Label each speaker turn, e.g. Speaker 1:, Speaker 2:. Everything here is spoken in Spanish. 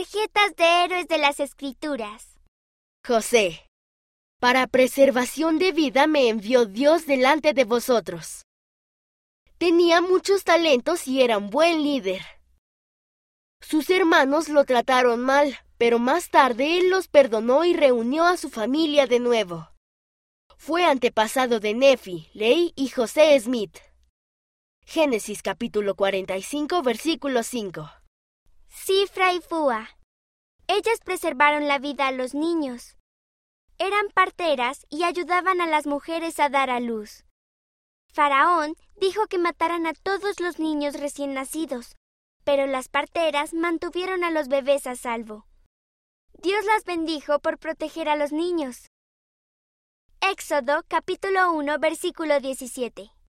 Speaker 1: Tarjetas de héroes de las Escrituras.
Speaker 2: José, para preservación de vida me envió Dios delante de vosotros. Tenía muchos talentos y era un buen líder. Sus hermanos lo trataron mal, pero más tarde él los perdonó y reunió a su familia de nuevo. Fue antepasado de Nefi, Ley y José Smith. Génesis capítulo 45 versículo 5.
Speaker 1: Cifra y Fua. Ellas preservaron la vida a los niños. Eran parteras y ayudaban a las mujeres a dar a luz. Faraón dijo que mataran a todos los niños recién nacidos, pero las parteras mantuvieron a los bebés a salvo. Dios las bendijo por proteger a los niños. Éxodo capítulo 1 versículo 17.